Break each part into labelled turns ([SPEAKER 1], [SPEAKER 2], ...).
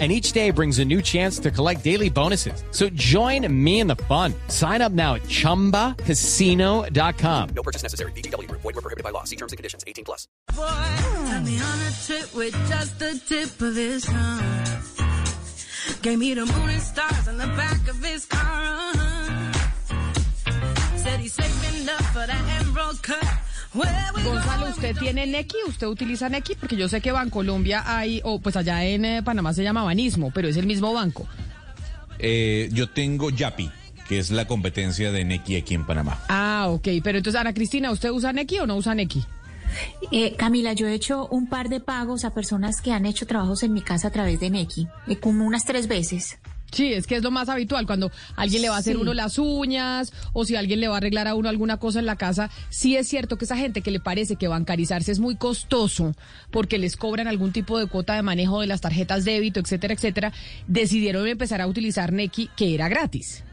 [SPEAKER 1] and each day brings a new chance to collect daily bonuses. So join me in the fun. Sign up now at ChumbaCasino.com.
[SPEAKER 2] No purchase necessary. BGW. Void were prohibited by law. See terms and conditions. 18 plus.
[SPEAKER 3] Boy, got me on a trip with just the tip of his tongue. Gave me the moon and stars on the back of his car. Uh-huh. Said he's saving up for that emerald cut.
[SPEAKER 4] Gonzalo, ¿usted tiene Nequi? ¿Usted utiliza Nequi? Porque yo sé que Bancolombia hay, o pues allá en eh, Panamá se llama Banismo, pero es el mismo banco.
[SPEAKER 5] Eh, yo tengo Yapi, que es la competencia de Nequi aquí en Panamá.
[SPEAKER 4] Ah, ok. Pero entonces, Ana Cristina, ¿usted usa Nequi o no usa Nequi?
[SPEAKER 6] Eh, Camila, yo he hecho un par de pagos a personas que han hecho trabajos en mi casa a través de Nequi, eh, como unas tres veces.
[SPEAKER 4] Sí, es que es lo más habitual. Cuando alguien le va a hacer
[SPEAKER 6] Sí.
[SPEAKER 4] uno las uñas o si alguien le va a arreglar a uno alguna cosa en la casa, sí es cierto que esa gente que le parece que bancarizarse es muy costoso porque les cobran algún tipo de cuota de manejo de las tarjetas débito, etcétera, etcétera, decidieron empezar a utilizar Nequi, que era gratis.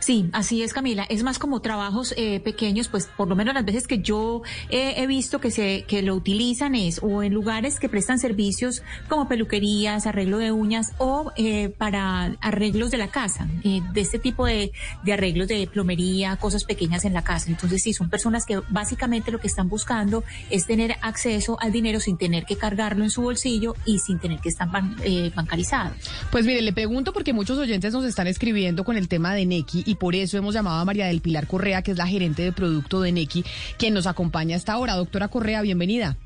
[SPEAKER 6] Sí, así es, Camila. Es más como trabajos eh, pequeños, pues por lo menos las veces que yo eh, he visto que se que lo utilizan es o en lugares que prestan servicios como peluquerías, arreglo de uñas o eh, para arreglos de la casa, eh, de este tipo de, de arreglos de plomería, cosas pequeñas en la casa. Entonces sí, son personas que básicamente lo que están buscando es tener acceso al dinero sin tener que cargarlo en su bolsillo y sin tener que estar ban- eh, bancarizados.
[SPEAKER 4] Pues mire, le pregunto porque muchos oyentes nos están escribiendo con el tema de Nequi y por eso hemos llamado a María del Pilar Correa, que es la gerente de producto de Nequi, quien nos acompaña hasta ahora. Doctora Correa, bienvenida.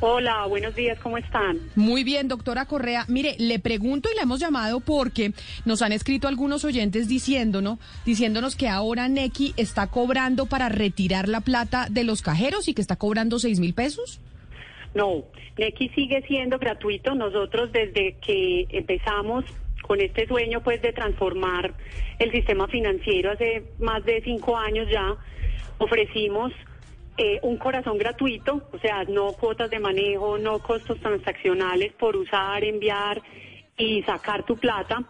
[SPEAKER 7] Hola, buenos días, ¿cómo están?
[SPEAKER 4] Muy bien, doctora Correa. Mire, le pregunto y la hemos llamado porque nos han escrito algunos oyentes diciéndonos, diciéndonos que ahora Nequi está cobrando para retirar la plata de los cajeros y que está cobrando seis mil pesos.
[SPEAKER 7] No, Nequi sigue siendo gratuito. Nosotros desde que empezamos con este sueño pues de transformar el sistema financiero hace más de cinco años ya, ofrecimos eh, un corazón gratuito, o sea, no cuotas de manejo, no costos transaccionales por usar, enviar y sacar tu plata.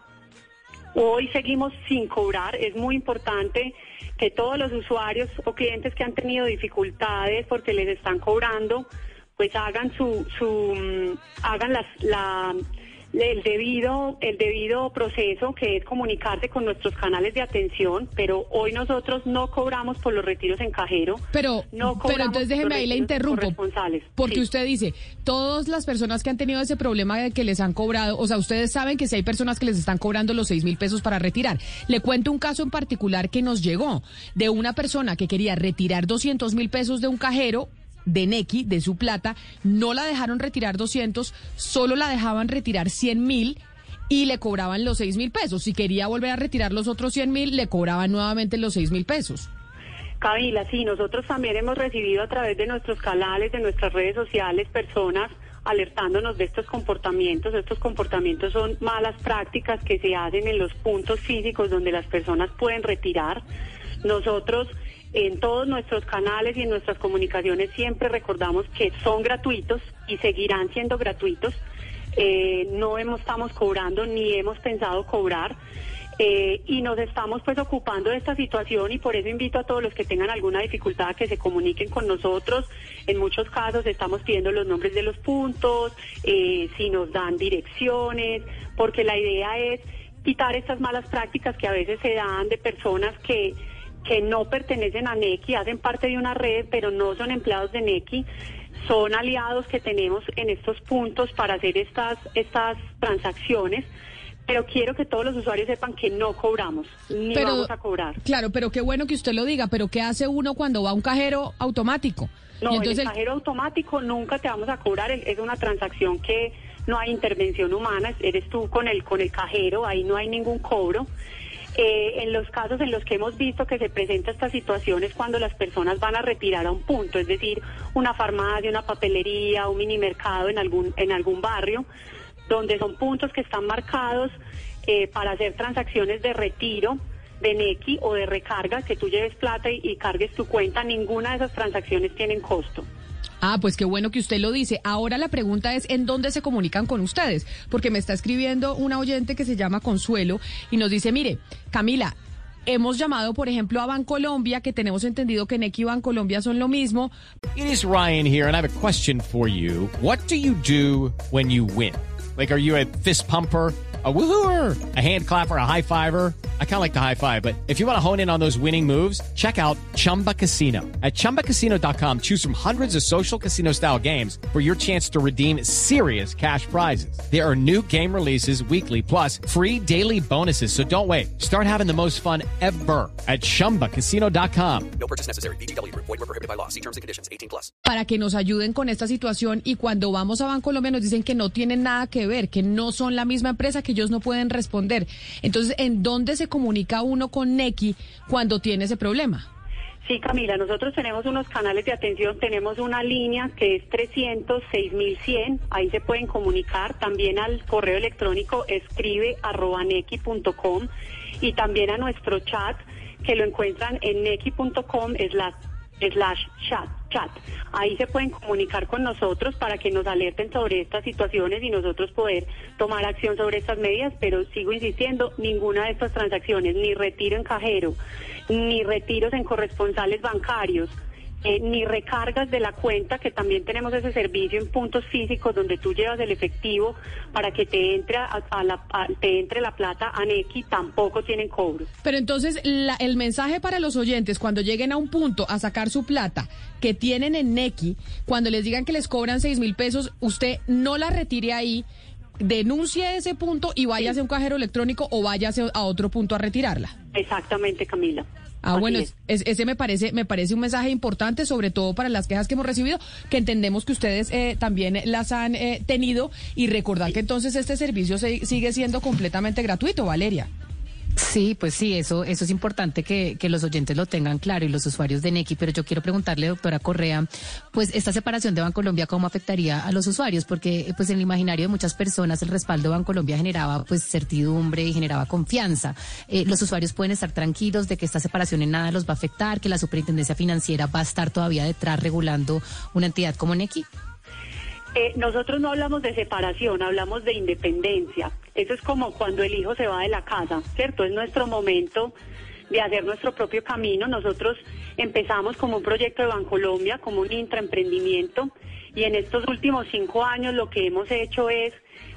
[SPEAKER 7] Hoy seguimos sin cobrar. Es muy importante que todos los usuarios o clientes que han tenido dificultades porque les están cobrando, pues hagan su, su mm, hagan la, el debido, el debido proceso que es comunicarse con nuestros canales de atención, pero hoy nosotros no cobramos por los retiros en cajero.
[SPEAKER 4] Pero,
[SPEAKER 7] no
[SPEAKER 4] pero entonces déjeme ahí le interrumpo. Porque
[SPEAKER 7] Sí.
[SPEAKER 4] usted dice, todas las personas que han tenido ese problema de que les han cobrado, o sea, ustedes saben que si hay personas que les están cobrando los seis mil pesos para retirar. Le cuento un caso en particular que nos llegó de una persona que quería retirar 200 mil pesos de un cajero de Nequi, de su plata, no la dejaron retirar 200, solo la dejaban retirar 100 mil y le cobraban los seis mil pesos. Si quería volver a retirar los otros 100 mil, le cobraban nuevamente los seis mil pesos.
[SPEAKER 7] Camila, sí, nosotros también hemos recibido a través de nuestros canales, de nuestras redes sociales, personas alertándonos de estos comportamientos. Estos comportamientos son malas prácticas que se hacen en los puntos físicos donde las personas pueden retirar. Nosotros en todos nuestros canales y en nuestras comunicaciones siempre recordamos que son gratuitos y seguirán siendo gratuitos. Eh, no hemos, estamos cobrando ni hemos pensado cobrar. Eh, y nos estamos pues ocupando de esta situación y por eso invito a todos los que tengan alguna dificultad a que se comuniquen con nosotros. En muchos casos estamos pidiendo los nombres de los puntos, eh, si nos dan direcciones, porque la idea es quitar estas malas prácticas que a veces se dan de personas que que no pertenecen a NECI, hacen parte de una red, pero no son empleados de NECI, son aliados que tenemos en estos puntos para hacer estas, estas transacciones. Pero quiero que todos los usuarios sepan que no cobramos, ni vamos a cobrar.
[SPEAKER 4] Claro, pero qué bueno que usted lo diga, pero ¿qué hace uno cuando va a un cajero automático?
[SPEAKER 7] No,
[SPEAKER 4] Y
[SPEAKER 7] en
[SPEAKER 4] entonces
[SPEAKER 7] el cajero automático nunca te vamos a cobrar, es es una transacción que no hay intervención humana, eres tú con el, con el cajero, ahí no hay ningún cobro. Eh, en los casos en los que hemos visto que se presenta esta situación es cuando las personas van a retirar a un punto, es decir, una farmacia, una papelería, un mini mercado en algún, en algún barrio, donde son puntos que están marcados eh, para hacer transacciones de retiro de NECI o de recarga, que tú lleves plata y, y cargues tu cuenta, ninguna de esas transacciones tienen costo.
[SPEAKER 4] Ah, pues qué bueno que usted lo dice. Ahora la pregunta es en dónde se comunican con ustedes, porque me está escribiendo una oyente que se llama Consuelo y nos dice, mire, Camila, hemos llamado, por ejemplo, a Bancolombia, que tenemos entendido que Nequi y Bancolombia son lo mismo.
[SPEAKER 1] It is Ryan here, and I have a question for you. What do you do when you win? Like, are you a fist pumper? A woohooer, a hand clapper, a high fiver. I kind of like the high five, but if you want to hone in on those winning moves, check out Chumba Casino. At chumbacasino.com, choose from hundreds of social casino style games for your chance to redeem serious cash prizes. There are new game releases weekly, plus free daily bonuses. So don't wait. Start having the most fun ever at chumbacasino.com.
[SPEAKER 2] No purchase necessary. VGW Group. Void were prohibited by law. See terms and conditions. 18 plus.
[SPEAKER 4] para que nos ayuden con esta situación y cuando vamos a Bancolombia nos dicen que no tienen nada que ver, que no son la misma empresa, que ellos no pueden responder. Entonces, ¿en dónde se comunica uno con Nequi cuando tiene ese problema?
[SPEAKER 7] Sí, Camila, nosotros tenemos unos canales de atención, tenemos una línea que es 300 6100, ahí se pueden comunicar, también al correo electrónico escribe arroba y también a nuestro chat que lo encuentran en slash, slash chat, chat. Ahí se pueden comunicar con nosotros para que nos alerten sobre estas situaciones y nosotros poder tomar acción sobre estas medidas, pero sigo insistiendo, ninguna de estas transacciones, ni retiro en cajero, ni retiros en corresponsales bancarios, eh, ni recargas de la cuenta, que también tenemos ese servicio en puntos físicos donde tú llevas el efectivo para que te entre, a, a la, a- te entre la plata a Nequi, tampoco tienen cobro.
[SPEAKER 4] Pero entonces la- el mensaje para los oyentes cuando lleguen a un punto a sacar su plata que tienen en Nequi, cuando les digan que les cobran seis mil pesos, usted no la retire ahí, denuncie ese punto y váyase a un cajero electrónico o váyase a otro punto a retirarla.
[SPEAKER 7] Exactamente, Camila.
[SPEAKER 4] Ah,
[SPEAKER 7] Así
[SPEAKER 4] bueno,
[SPEAKER 7] es.
[SPEAKER 4] es- ese me parece, me parece un mensaje importante, sobre todo para las quejas que hemos recibido, que entendemos que ustedes eh, también las han eh, tenido y recordar que entonces este servicio se- sigue siendo completamente gratuito, Valeria.
[SPEAKER 8] Sí, pues sí, eso, eso es importante que, que los oyentes lo tengan claro y los usuarios de Nequi, pero yo quiero preguntarle, doctora Correa, pues esta separación de Bancolombia, ¿cómo afectaría a los usuarios? Porque pues en el imaginario de muchas personas el respaldo de Bancolombia generaba pues certidumbre y generaba confianza. Eh, los usuarios pueden estar tranquilos de que esta separación en nada los va a afectar, que la superintendencia financiera va a estar todavía detrás regulando una entidad como Nequi.
[SPEAKER 7] Eh, nosotros no hablamos de separación, hablamos de independencia. Eso es como cuando el hijo se va de la casa, ¿cierto? Es nuestro momento de hacer nuestro propio camino. Nosotros empezamos como un proyecto de Bancolombia, como un intraemprendimiento, y en estos últimos cinco años lo que hemos hecho es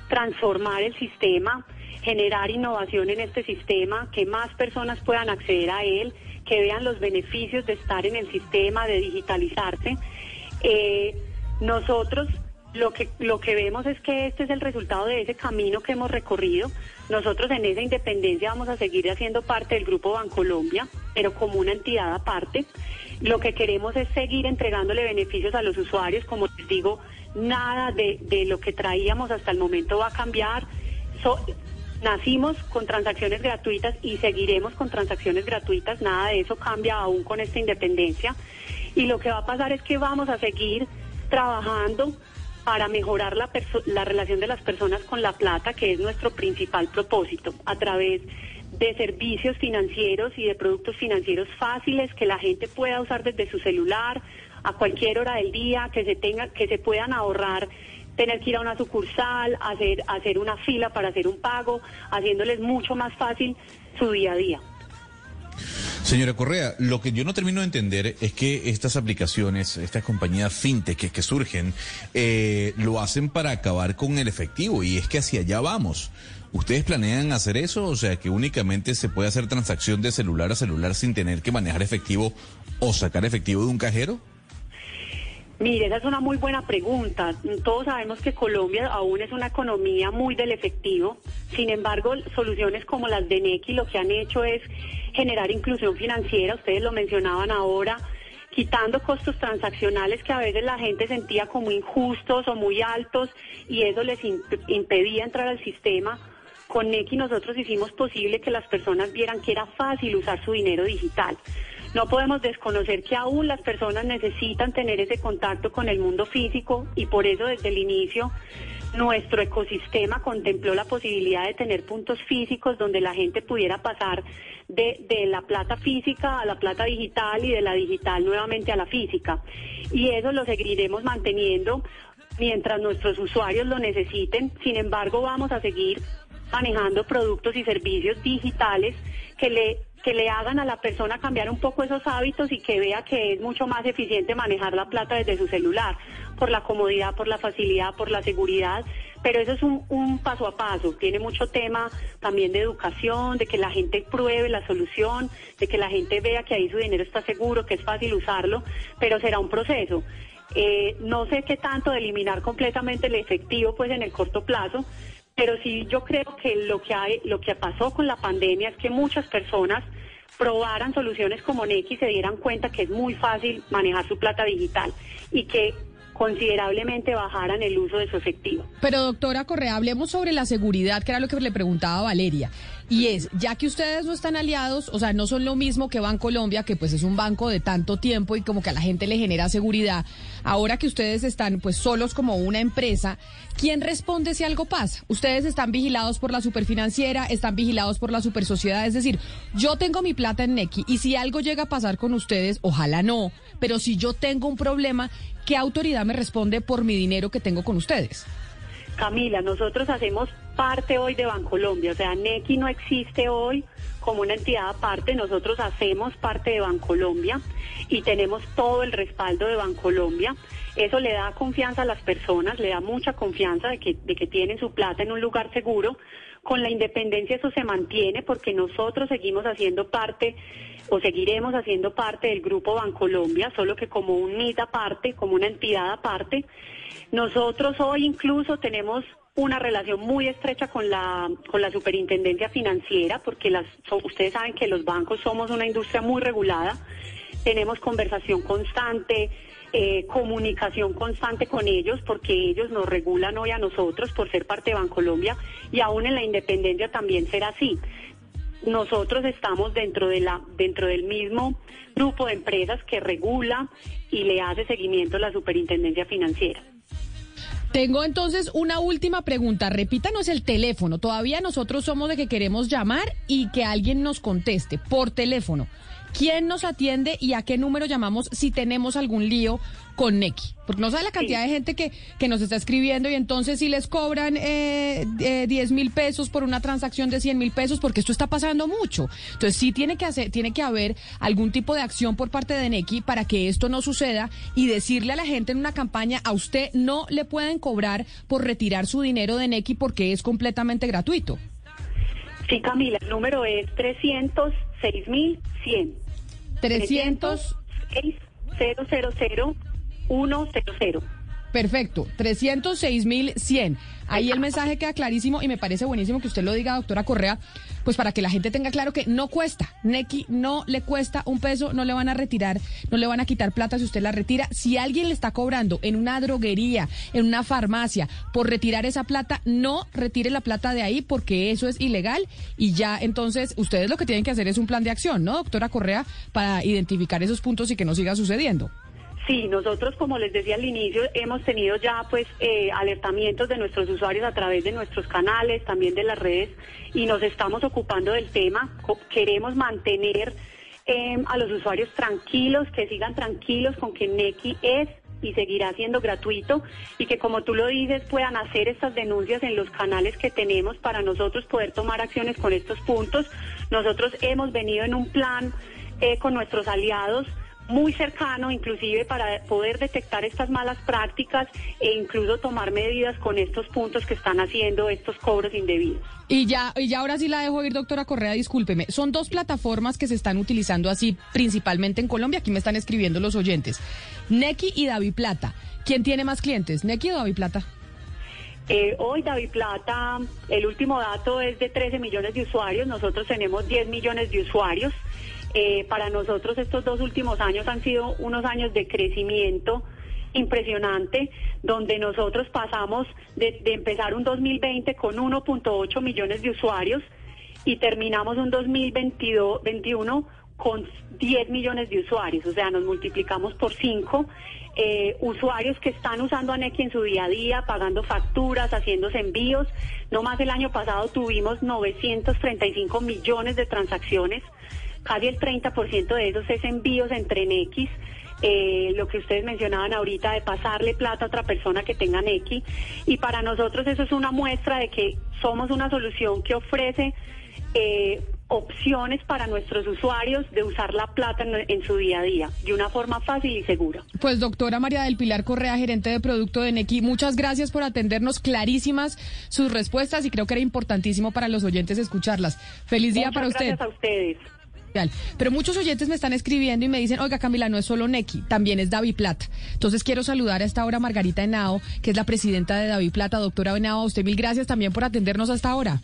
[SPEAKER 7] transformar el sistema, generar innovación en este sistema, que más personas puedan acceder a él, que vean los beneficios de estar en el sistema, de digitalizarse. Eh, nosotros lo que lo que vemos es que este es el resultado de ese camino que hemos recorrido. Nosotros en esa independencia vamos a seguir haciendo parte del grupo Bancolombia, pero como una entidad aparte. Lo que queremos es seguir entregándole beneficios a los usuarios, como les digo, nada de, de lo que traíamos hasta el momento va a cambiar. Nacimos con transacciones gratuitas y seguiremos con transacciones gratuitas, nada de eso cambia aún con esta independencia. Y lo que va a pasar es que vamos a seguir trabajando para mejorar la, la relación de las personas con la plata, que es nuestro principal propósito, a través de servicios financieros y de productos financieros fáciles que la gente pueda usar desde su celular a cualquier hora del día, que se tenga, que se puedan ahorrar tener que ir a una sucursal, hacer, hacer una fila para hacer un pago, haciéndoles mucho más fácil su día a día.
[SPEAKER 5] Señora Correa, lo que yo no termino de entender es que estas aplicaciones, estas compañías fintech que, surgen, eh, lo hacen para acabar con el efectivo y es que hacia allá vamos. ¿Ustedes planean hacer eso? O sea, que únicamente se puede hacer transacción de celular a celular sin tener que manejar efectivo o sacar efectivo de un cajero?
[SPEAKER 7] Mire, esa es una muy buena pregunta. Todos sabemos que Colombia aún es una economía muy del efectivo. Sin embargo, soluciones como las de Nequi lo que han hecho es generar inclusión financiera. Ustedes lo mencionaban ahora, quitando costos transaccionales que a veces la gente sentía como injustos o muy altos y eso les imp- impedía entrar al sistema. Con Nequi nosotros hicimos posible que las personas vieran que era fácil usar su dinero digital. No podemos desconocer que aún las personas necesitan tener ese contacto con el mundo físico y por eso desde el inicio nuestro ecosistema contempló la posibilidad de tener puntos físicos donde la gente pudiera pasar de, de la plata física a la plata digital y de la digital nuevamente a la física. Y eso lo seguiremos manteniendo mientras nuestros usuarios lo necesiten. Sin embargo, vamos a seguir manejando productos y servicios digitales que le que le hagan a la persona cambiar un poco esos hábitos y que vea que es mucho más eficiente manejar la plata desde su celular, por la comodidad, por la facilidad, por la seguridad. Pero eso es un, paso a paso. Tiene mucho tema también de educación, de que la gente pruebe la solución, de que la gente vea que ahí su dinero está seguro, que es fácil usarlo, pero será un proceso. Eh, no sé qué tanto de eliminar completamente el efectivo pues en el corto plazo, pero sí yo creo que lo que hay, lo que pasó con la pandemia es que muchas personas probaran soluciones como Nequi y se dieran cuenta que es muy fácil manejar su plata digital y que considerablemente bajaran el uso de su efectivo.
[SPEAKER 4] Pero doctora Correa, hablemos sobre la seguridad, que era lo que le preguntaba Valeria. Y es, ya que ustedes no están aliados, o sea, no son lo mismo que Bancolombia, que pues es un banco de tanto tiempo y como que a la gente le genera seguridad, ahora que ustedes están pues solos como una empresa, ¿quién responde si algo pasa? Ustedes están vigilados por la superfinanciera, están vigilados por la supersociedad, es decir, yo tengo mi plata en Nequi y si algo llega a pasar con ustedes, ojalá no, pero si yo tengo un problema, ¿qué autoridad me responde por mi dinero que tengo con ustedes?
[SPEAKER 7] Camila, nosotros hacemos parte hoy de Bancolombia, o sea, NECI no existe hoy como una entidad aparte, nosotros hacemos parte de Bancolombia y tenemos todo el respaldo de Bancolombia. Eso le da confianza a las personas, le da mucha confianza de que, de que tienen su plata en un lugar seguro. Con la independencia eso se mantiene porque nosotros seguimos haciendo parte o seguiremos haciendo parte del grupo Bancolombia, solo que como un NIT aparte, como una entidad aparte. Nosotros hoy incluso tenemos una relación muy estrecha con la con la superintendencia financiera porque ustedes saben que los bancos somos una industria muy regulada tenemos conversación constante eh, comunicación constante con ellos porque ellos nos regulan hoy a nosotros por ser parte de Bancolombia y aún en la independencia también será así nosotros estamos dentro de la dentro del mismo grupo de empresas que regula y le hace seguimiento a la superintendencia financiera
[SPEAKER 4] Tengo entonces una última pregunta. Repítanos el teléfono. Todavía nosotros somos de que queremos llamar y que alguien nos conteste por teléfono. ¿Quién nos atiende y a qué número llamamos si tenemos algún lío con Nequi? Porque no sabe la cantidad de gente que, que nos está escribiendo y entonces si les cobran eh, eh, 10 mil pesos por una transacción de 100 mil pesos, porque esto está pasando mucho. Entonces sí tiene que, hacer, tiene que haber algún tipo de acción por parte de Nequi para que esto no suceda y decirle a la gente en una campaña, a usted no le pueden cobrar por retirar su dinero de Nequi porque es completamente gratuito.
[SPEAKER 7] Sí, Camila, el número es 306.100.
[SPEAKER 4] 300...
[SPEAKER 7] 000 100.
[SPEAKER 4] Perfecto, 306.100. Ahí el mensaje queda clarísimo y me parece buenísimo que usted lo diga, doctora Correa, pues para que la gente tenga claro que no cuesta. Neki no le cuesta un peso, no le van a retirar, no le van a quitar plata si usted la retira. Si alguien le está cobrando en una droguería, en una farmacia, por retirar esa plata, no retire la plata de ahí porque eso es ilegal y ya entonces ustedes lo que tienen que hacer es un plan de acción, ¿no, doctora Correa, para identificar esos puntos y que no siga sucediendo?
[SPEAKER 7] Sí, nosotros, como les decía al inicio, hemos tenido ya pues eh, alertamientos de nuestros usuarios a través de nuestros canales, también de las redes, y nos estamos ocupando del tema. Queremos mantener eh, a los usuarios tranquilos, que sigan tranquilos con que Neki es y seguirá siendo gratuito y que como tú lo dices puedan hacer estas denuncias en los canales que tenemos para nosotros poder tomar acciones con estos puntos. Nosotros hemos venido en un plan eh, con nuestros aliados muy cercano, inclusive para poder detectar estas malas prácticas e incluso tomar medidas con estos puntos que están haciendo estos cobros indebidos.
[SPEAKER 4] Y ya, y ya ahora sí la dejo ir, doctora Correa, discúlpeme. Son dos plataformas que se están utilizando así principalmente en Colombia. Aquí me están escribiendo los oyentes. Neki y Davi Plata. ¿Quién tiene más clientes? ¿Neki o Davi Plata?
[SPEAKER 7] Eh, hoy David Plata, el último dato es de 13 millones de usuarios, nosotros tenemos 10 millones de usuarios. Eh, para nosotros estos dos últimos años han sido unos años de crecimiento impresionante, donde nosotros pasamos de, empezar un 2020 con 1.8 millones de usuarios y terminamos un 2021 con 10 millones de usuarios, o sea, nos multiplicamos por 5 eh, usuarios que están usando Anequi en su día a día, pagando facturas, haciéndose envíos. No más el año pasado tuvimos 935 millones de transacciones, casi el 30% de esos es envíos entre Nequis. Eh, lo que ustedes mencionaban ahorita de pasarle plata a otra persona que tenga Nequi. Y para nosotros eso es una muestra de que somos una solución que ofrece eh, opciones para nuestros usuarios de usar la plata en, en su día a día de una forma fácil y segura.
[SPEAKER 4] Pues doctora María del Pilar Correa, gerente de producto de Nequi, muchas gracias por atendernos clarísimas sus respuestas y creo que era importantísimo para los oyentes escucharlas. Feliz día
[SPEAKER 7] Muchas
[SPEAKER 4] para usted.
[SPEAKER 7] Gracias a ustedes.
[SPEAKER 4] Pero muchos oyentes me están escribiendo y me dicen, oiga Camila, no es solo Nequi, también es Davi Plata. Entonces quiero saludar a esta hora a Margarita Henao, que es la presidenta de Davi Plata. Doctora Henao, a usted mil gracias también por atendernos hasta ahora.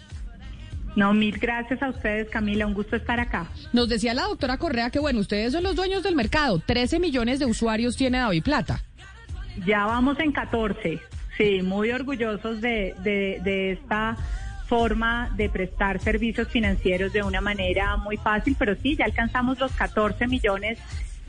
[SPEAKER 9] No, mil gracias a ustedes, Camila. Un gusto estar acá.
[SPEAKER 4] Nos decía la doctora Correa que, bueno, ustedes son los dueños del mercado. 13 millones de usuarios tiene Davi Plata.
[SPEAKER 9] Ya vamos en 14. Sí, muy orgullosos de, de, de esta forma de prestar servicios financieros de una manera muy fácil, pero sí, ya alcanzamos los 14 millones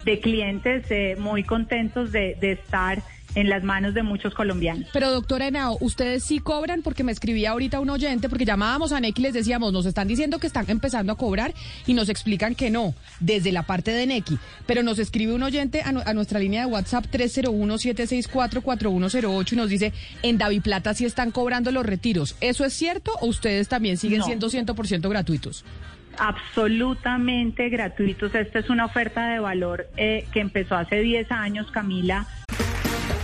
[SPEAKER 9] de clientes eh, muy contentos de, de estar en las manos de muchos colombianos.
[SPEAKER 4] Pero doctora Henao, ustedes sí cobran porque me escribía ahorita un oyente, porque llamábamos a Nequi y les decíamos, nos están diciendo que están empezando a cobrar y nos explican que no, desde la parte de Nequi. Pero nos escribe un oyente a, a nuestra línea de WhatsApp 301-764-4108 y nos dice, en Daviplata sí están cobrando los retiros. ¿Eso es cierto o ustedes también siguen
[SPEAKER 9] No.
[SPEAKER 4] siendo 100% gratuitos?
[SPEAKER 9] Absolutamente gratuitos. Esta es una oferta de valor eh, que empezó hace 10 años, Camila.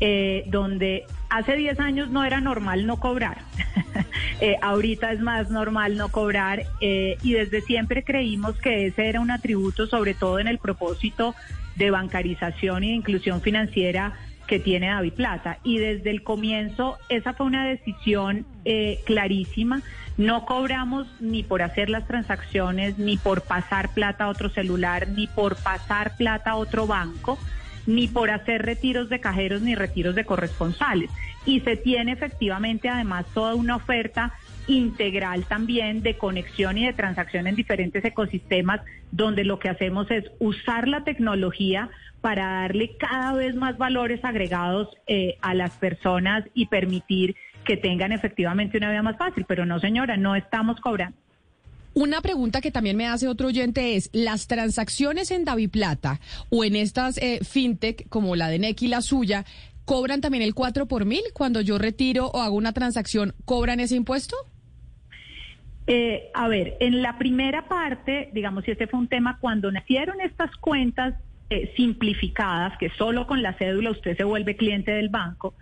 [SPEAKER 9] Eh, donde hace 10 años no era normal no cobrar. Eh, ahorita es más normal no cobrar eh, y desde siempre creímos que ese era un atributo, sobre todo en el propósito de bancarización y de inclusión financiera que tiene David Plata. Y desde el comienzo esa fue una decisión eh, clarísima. No cobramos ni por hacer las transacciones, ni por pasar plata a otro celular, ni por pasar plata a otro banco ni por hacer retiros de cajeros ni retiros de corresponsales. Y se tiene efectivamente además toda una oferta integral también de conexión y de transacción en diferentes ecosistemas donde lo que hacemos es usar la tecnología para darle cada vez más valores agregados eh, a las personas y permitir que tengan efectivamente una vida más fácil. Pero no, señora, no estamos cobrando.
[SPEAKER 4] Una pregunta que también me hace otro oyente es, ¿las transacciones en Daviplata o en estas eh, fintech como la de Nequi, la suya, cobran también el 4 por mil? Cuando yo retiro o hago una transacción, ¿cobran ese impuesto?
[SPEAKER 9] Eh, a ver, en la primera parte, digamos, si ese fue un tema, cuando nacieron estas cuentas eh, simplificadas, que solo con la cédula usted se vuelve cliente del banco,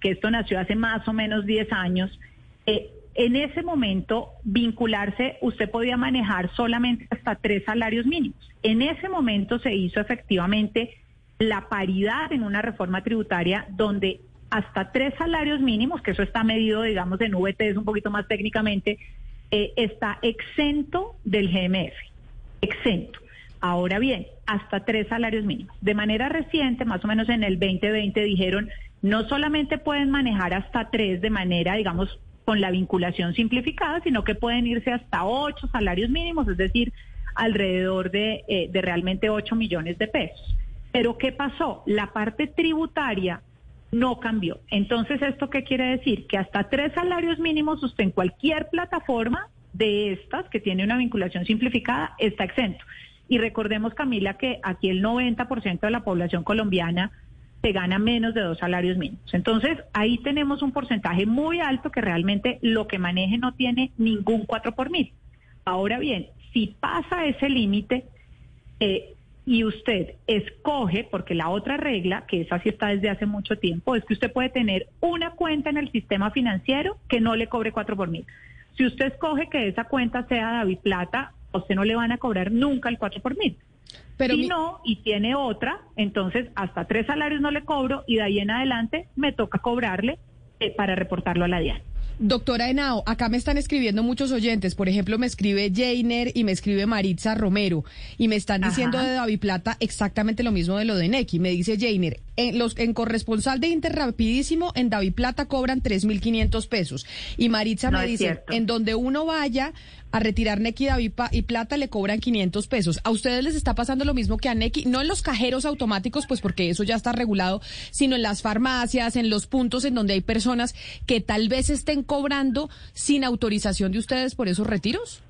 [SPEAKER 9] que esto nació hace más o menos 10 años, eh, en ese momento vincularse, usted podía manejar solamente hasta tres salarios mínimos. En ese momento se hizo efectivamente la paridad en una reforma tributaria donde hasta tres salarios mínimos, que eso está medido, digamos, en VT, es un poquito más técnicamente, eh, está exento del GMF, exento. Ahora bien, hasta tres salarios mínimos. De manera reciente, más o menos en el 2020, dijeron, no solamente pueden manejar hasta tres de manera, digamos, con la vinculación simplificada, sino que pueden irse hasta ocho salarios mínimos, es decir, alrededor de, eh, de realmente ocho millones de pesos. Pero ¿qué pasó? La parte tributaria no cambió. Entonces, ¿esto qué quiere decir? Que hasta tres salarios mínimos usted en cualquier plataforma de estas que tiene una vinculación simplificada está exento. Y recordemos, Camila, que aquí el 90% de la población colombiana se gana menos de dos salarios mínimos. Entonces, ahí tenemos un porcentaje muy alto que realmente lo que maneje no tiene ningún 4 por mil. Ahora bien, si pasa ese límite eh, y usted escoge, porque la otra regla, que esa sí está desde hace mucho tiempo, es que usted puede tener una cuenta en el sistema financiero que no le cobre 4 por mil. Si usted escoge que esa cuenta sea David Plata, usted no le van a cobrar nunca el 4 por mil.
[SPEAKER 4] Pero
[SPEAKER 9] si
[SPEAKER 4] mi-
[SPEAKER 9] no, y tiene otra, entonces hasta tres salarios no le cobro y de ahí en adelante me toca cobrarle eh, para reportarlo a la DIAN.
[SPEAKER 4] Doctora Henao, acá me están escribiendo muchos oyentes. Por ejemplo, me escribe Jainer y me escribe Maritza Romero. Y me están diciendo
[SPEAKER 9] Ajá.
[SPEAKER 4] de David Plata exactamente lo mismo de lo de Neki. Me dice Jainer, en, los, en corresponsal de Inter Rapidísimo, en David Plata cobran 3.500 pesos. Y Maritza
[SPEAKER 9] No
[SPEAKER 4] me dice, en donde uno vaya a retirar Neki David y Plata le cobran 500 pesos. ¿A ustedes les está pasando lo mismo que a Neki? No en los cajeros automáticos, pues porque eso ya está regulado, sino en las farmacias, en los puntos en donde hay personas que tal vez estén cobrando sin autorización de ustedes por esos retiros.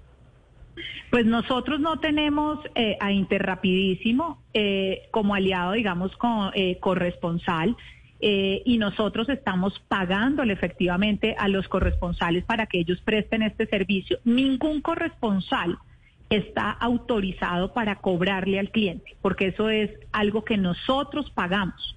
[SPEAKER 9] Pues nosotros no tenemos eh, a Interrapidísimo eh, como aliado, digamos, con, eh, corresponsal. eh, y nosotros estamos pagándole efectivamente a los corresponsales para que ellos presten este servicio. Ningún corresponsal está autorizado para cobrarle al cliente, porque eso es algo que nosotros pagamos.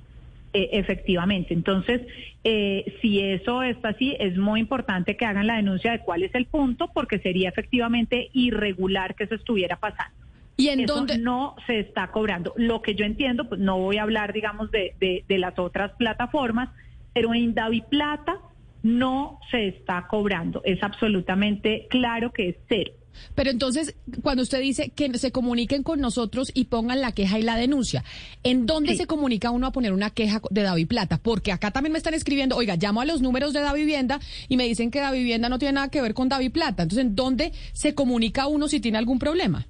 [SPEAKER 9] Eh, efectivamente. Entonces, eh, si eso está así, es muy importante que hagan la denuncia de cuál es el punto, porque sería efectivamente irregular que eso estuviera pasando.
[SPEAKER 4] ¿Y en
[SPEAKER 9] Eso
[SPEAKER 4] dónde?
[SPEAKER 9] no se está cobrando. Lo que yo entiendo, pues no voy a hablar, digamos, de, de, de las otras plataformas, pero en Davi Plata no se está cobrando. Es absolutamente claro que es cero.
[SPEAKER 4] Pero entonces, cuando usted dice que se comuniquen con nosotros y pongan la queja y la denuncia, ¿en dónde
[SPEAKER 9] Sí.
[SPEAKER 4] se comunica uno a poner una queja de David Plata? Porque acá también me están escribiendo, oiga, llamo a los números de Da Vivienda y me dicen que Da Vivienda no tiene nada que ver con David Plata. Entonces, ¿en dónde se comunica uno si tiene algún problema?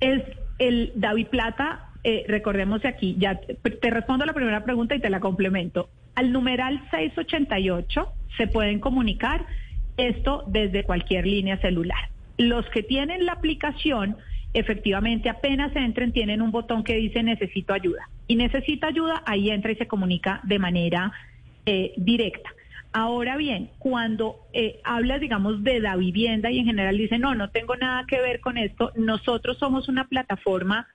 [SPEAKER 9] Es el David Plata, eh, recordemos aquí, ya te, te respondo la primera pregunta y te la complemento. Al numeral 688 se pueden comunicar esto desde cualquier línea celular. Los que tienen la aplicación, efectivamente apenas entren, tienen un botón que dice necesito ayuda. Y necesita ayuda, ahí entra y se comunica de manera eh, directa. Ahora bien, cuando eh, hablas, digamos, de la vivienda y en general dice, no, no tengo nada que ver con esto, nosotros somos una plataforma,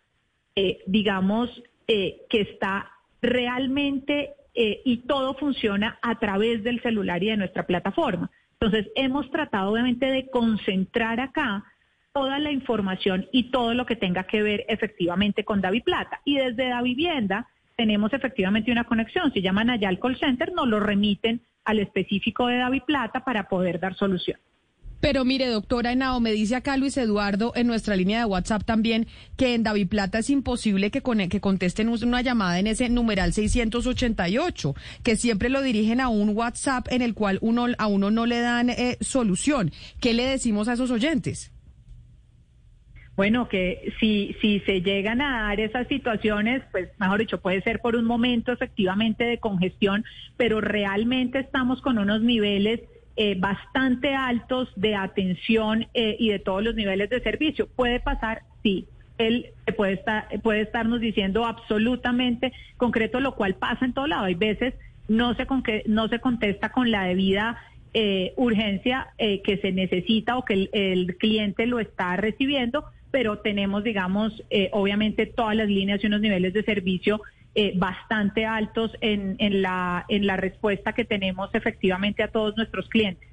[SPEAKER 9] eh, digamos, que está realmente y todo funciona a través del celular y de nuestra plataforma. Entonces, hemos tratado obviamente de concentrar acá toda la información y todo lo que tenga que ver efectivamente con David Plata. Y desde Da Vivienda tenemos efectivamente una conexión. Si llaman allá al call center, nos lo remiten al específico de David Plata para poder dar solución.
[SPEAKER 4] Pero mire, doctora Henao, me dice acá Luis Eduardo en nuestra línea de WhatsApp también que en David Plata es imposible que, con- que contesten una llamada en ese numeral 688, que siempre lo dirigen a un WhatsApp en el cual uno, a uno no le dan eh, solución. ¿Qué le decimos a esos oyentes?
[SPEAKER 9] Bueno, que si, si se llegan a dar esas situaciones, pues mejor dicho, puede ser por un momento efectivamente de congestión, pero realmente estamos con unos niveles eh, bastante altos de atención eh, y de todos los niveles de servicio. Puede pasar, sí. Él puede estar, puede estarnos diciendo absolutamente concreto, lo cual pasa en todo lado. Hay veces no se, con que, no se contesta con la debida eh, urgencia eh, que se necesita o que el, el cliente lo está recibiendo, pero tenemos, digamos, eh, obviamente todas las líneas y unos niveles de servicio eh, bastante altos en, en, la, en la respuesta que tenemos efectivamente a todos nuestros clientes.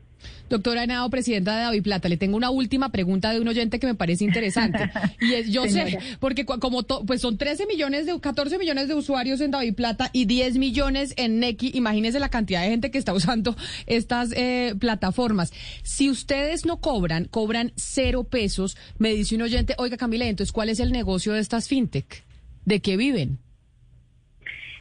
[SPEAKER 4] Doctora Henao, presidenta de David Plata, le tengo una última pregunta de un oyente que me parece interesante. Y es, yo sé, porque como to- pues son 13 millones de 14 millones de usuarios en David Plata y 10 millones en Neki, imagínese la cantidad de gente que está usando estas eh, plataformas. Si ustedes no cobran, cobran cero pesos, me dice un oyente, oiga Camila, entonces ¿cuál es el negocio de estas fintech? ¿De qué viven?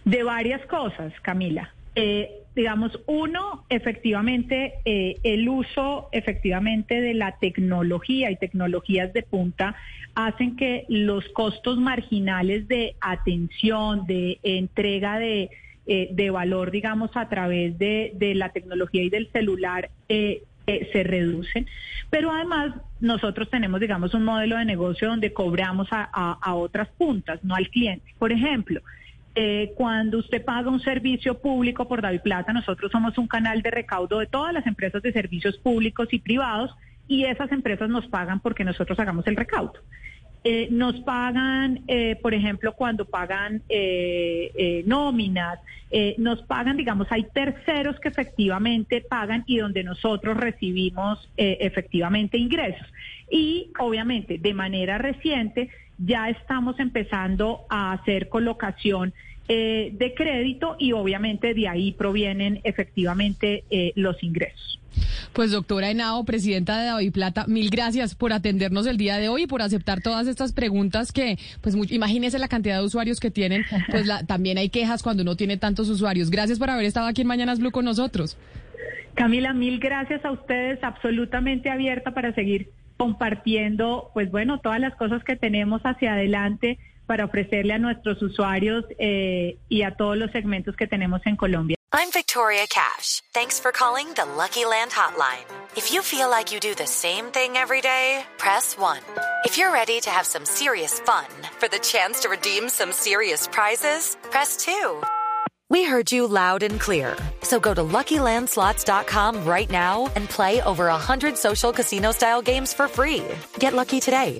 [SPEAKER 9] De varias cosas, Camila. Eh, digamos, uno, efectivamente, eh, el uso efectivamente de la tecnología y tecnologías de punta hacen que los costos marginales de atención, de entrega de, eh, de valor, digamos, a través de, de la tecnología y del celular eh, eh, se reducen. Pero además nosotros tenemos, digamos, un modelo de negocio donde cobramos a, a- a otras puntas, no al cliente. Por ejemplo, eh, cuando usted paga un servicio público por David Plata, nosotros somos un canal de recaudo de todas las empresas de servicios públicos y privados y esas empresas nos pagan porque nosotros hagamos el recaudo. Eh, nos pagan, eh, por ejemplo, cuando pagan eh, eh, nóminas, nos pagan, digamos, hay terceros que efectivamente pagan y donde nosotros recibimos efectivamente ingresos. Y obviamente, de manera reciente, ya estamos empezando a hacer colocación eh, de crédito y obviamente de ahí provienen efectivamente eh, los ingresos.
[SPEAKER 4] Pues doctora Henao, presidenta de David Plata, mil gracias por atendernos el día de hoy y por aceptar todas estas preguntas que, pues imagínese la cantidad de usuarios que tienen, pues la- también hay quejas cuando uno tiene tantos usuarios. Gracias por haber estado aquí en Mañanas Blue con nosotros.
[SPEAKER 9] Camila, mil gracias a ustedes, absolutamente abierta para seguir compartiendo, pues bueno, todas las cosas que tenemos hacia adelante para ofrecerle a nuestros usuarios eh, y a todos los segmentos que tenemos en Colombia.
[SPEAKER 10] I'm Victoria Cash. Thanks for calling the Lucky Land Hotline. If you feel like you do the same thing every day, press 1. If you're ready to have some serious fun for the chance to redeem some serious prizes, press 2. We heard you loud and clear. So go to LuckyLandSlots.com right now and play over 100 social casino-style games for free. Get lucky today